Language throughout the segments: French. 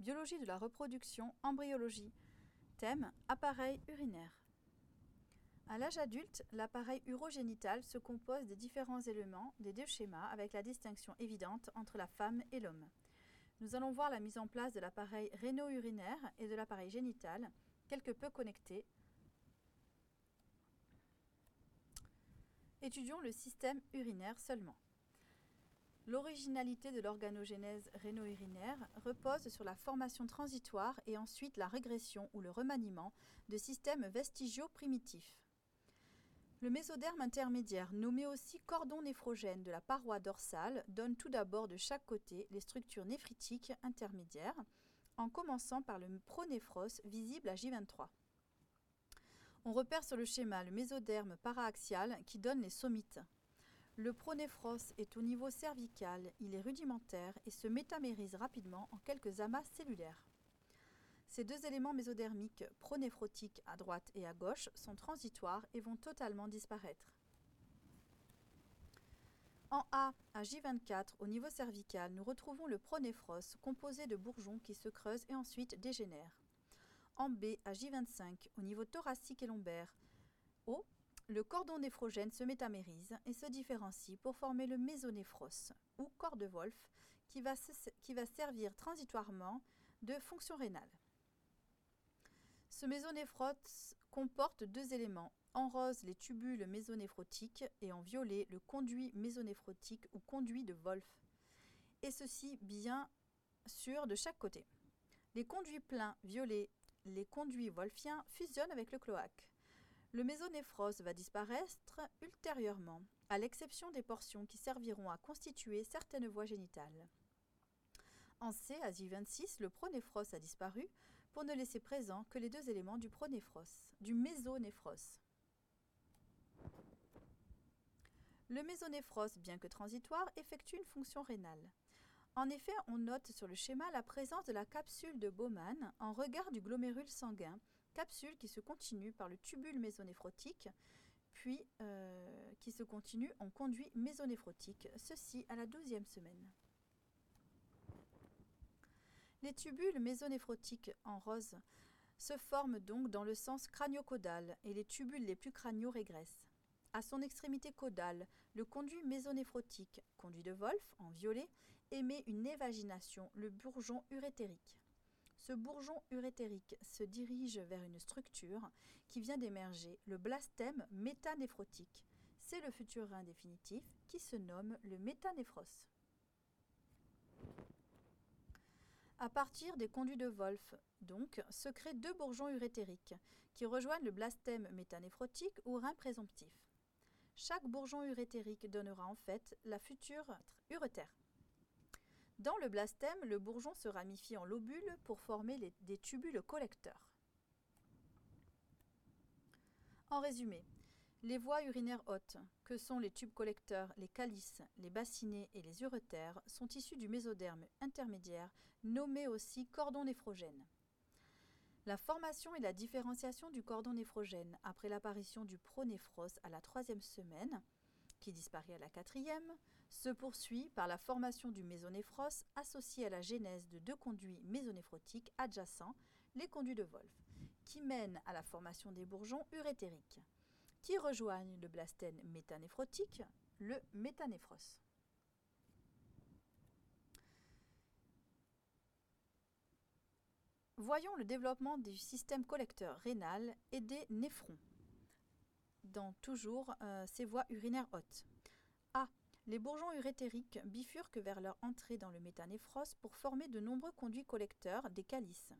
Biologie de la reproduction, embryologie. Thème Appareil urinaire. À l'âge adulte, l'appareil urogénital se compose des différents éléments des deux schémas avec la distinction évidente entre la femme et l'homme. Nous allons voir la mise en place de l'appareil réno-urinaire et de l'appareil génital, quelque peu connectés. Étudions le système urinaire seulement. L'originalité de l'organogénèse réno-urinaire repose sur la formation transitoire et ensuite la régression ou le remaniement de systèmes vestigiaux primitifs. Le mésoderme intermédiaire, nommé aussi cordon néphrogène de la paroi dorsale, donne tout d'abord de chaque côté les structures néphritiques intermédiaires, en commençant par le pronéphros visible à J23. On repère sur le schéma le mésoderme paraaxial qui donne les sommites. Le pronéphros est au niveau cervical, il est rudimentaire et se métamérise rapidement en quelques amas cellulaires. Ces deux éléments mésodermiques pronéphrotiques à droite et à gauche sont transitoires et vont totalement disparaître. En A, à J24, au niveau cervical, nous retrouvons le pronéphros composé de bourgeons qui se creusent et ensuite dégénèrent. En B, à J25, au niveau thoracique et lombaire, O, le cordon néphrogène se métamérise et se différencie pour former le mésonéphros, ou corps de Wolf, qui va, servir transitoirement de fonction rénale. Ce mésonéphros comporte deux éléments. En rose, les tubules mésonéphrotiques et en violet, le conduit mésonéphrotique ou conduit de Wolf. Et ceci bien sûr de chaque côté. Les conduits pleins violets, les conduits wolfiens fusionnent avec le cloaque. Le mésonéphros va disparaître ultérieurement, à l'exception des portions qui serviront à constituer certaines voies génitales. En C, à J26, le pronéphros a disparu pour ne laisser présent que les deux éléments du pronéphros, du mésonéphros. Le mésonéphros, bien que transitoire, effectue une fonction rénale. En effet, on note sur le schéma la présence de la capsule de Bowman en regard du glomérule sanguin, capsule qui se continue par le tubule mésonéphrotique, puis euh, qui se continue en conduit mésonéphrotique, ceci à la douzième semaine. Les tubules mésonéphrotiques en rose se forment donc dans le sens crânio-caudal et les tubules les plus crâniaux régressent. À son extrémité caudale, le conduit mésonéphrotique, conduit de Wolf en violet, émet une évagination, le bourgeon urétérique. Ce bourgeon urétérique se dirige vers une structure qui vient d'émerger, le blastème métanéphrotique. C'est le futur rein définitif qui se nomme le métanéphros. À partir des conduits de Wolf, donc, se créent deux bourgeons urétériques qui rejoignent le blastème métanéphrotique ou rein présomptif. Chaque bourgeon urétérique donnera en fait la future urétère. Dans le blastème, le bourgeon se ramifie en lobules pour former des tubules collecteurs. En résumé, les voies urinaires hautes, que sont les tubes collecteurs, les calices, les bassinets et les uretères, sont issues du mésoderme intermédiaire, nommé aussi cordon néphrogène. La formation et la différenciation du cordon néphrogène après l'apparition du pronéphros à la troisième semaine, qui disparaît à la quatrième, se poursuit par la formation du mésonéphros associé à la genèse de deux conduits mésonéphrotiques adjacents, les conduits de Wolf, qui mènent à la formation des bourgeons urétériques, qui rejoignent le blastène métanéphrotique, le métanéphros. Voyons le développement du système collecteur rénal et des néphrons dans toujours euh, ces voies urinaires hautes. Les bourgeons urétériques bifurquent vers leur entrée dans le métanéphros pour former de nombreux conduits collecteurs, des calices.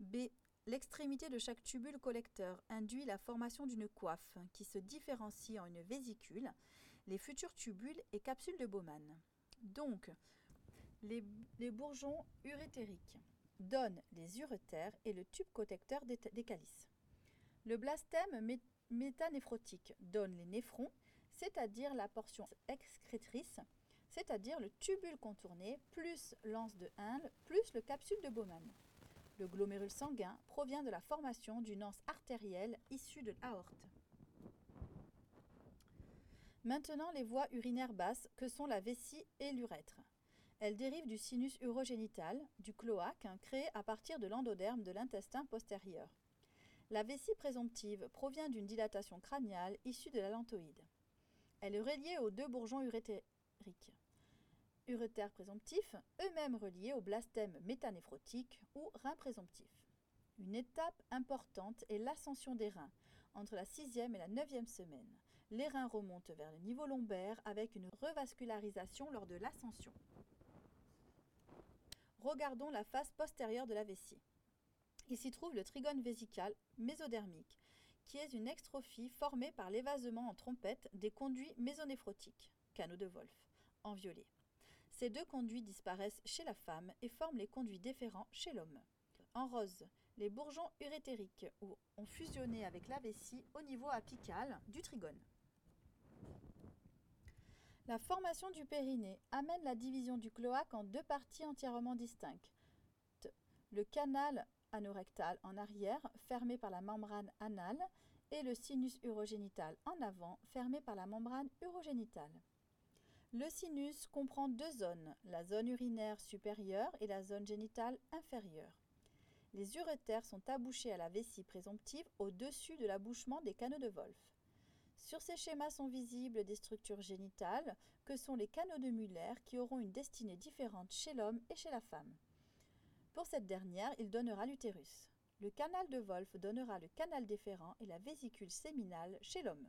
B. L'extrémité de chaque tubule collecteur induit la formation d'une coiffe qui se différencie en une vésicule, les futurs tubules et capsules de Bowman. Donc, les, bourgeons urétériques donne les uretères et le tube collecteur des, calices. Le blastème métanéphrotique donne les néphrons, c'est-à-dire la portion excrétrice, c'est-à-dire le tubule contourné, plus l'anse de Hindle, plus le capsule de Bowman. Le glomérule sanguin provient de la formation d'une anse artérielle issue de l'aorte. Maintenant, les voies urinaires basses que sont la vessie et l'urètre. Elle dérive du sinus urogénital, du cloaque, hein, créé à partir de l'endoderme de l'intestin postérieur. La vessie présomptive provient d'une dilatation crâniale issue de la lantoïde. Elle est reliée aux deux bourgeons urétériques. Urétères présomptifs, eux-mêmes reliés au blastème métanéphrotique ou rein présomptif. Une étape importante est l'ascension des reins, entre la sixième et la neuvième semaine. Les reins remontent vers le niveau lombaire avec une revascularisation lors de l'ascension. Regardons la face postérieure de la vessie. Il s'y trouve le trigone vésical mésodermique, qui est une extrophie formée par l'évasement en trompette des conduits mésonéphrotiques, canaux de Wolf, en violet. Ces deux conduits disparaissent chez la femme et forment les conduits déférents chez l'homme. En rose, les bourgeons urétériques ont fusionné avec la vessie au niveau apical du trigone. La formation du périnée amène la division du cloaque en deux parties entièrement distinctes. Le canal en arrière, fermé par la membrane anale, et le sinus urogénital en avant, fermé par la membrane urogénitale. Le sinus comprend deux zones, la zone urinaire supérieure et la zone génitale inférieure. Les urétères sont abouchés à la vessie présomptive au-dessus de l'abouchement des canaux de Wolf. Sur ces schémas sont visibles des structures génitales que sont les canaux de Muller qui auront une destinée différente chez l'homme et chez la femme. Pour cette dernière, il donnera l'utérus. Le canal de Wolf donnera le canal déférent et la vésicule séminale chez l'homme.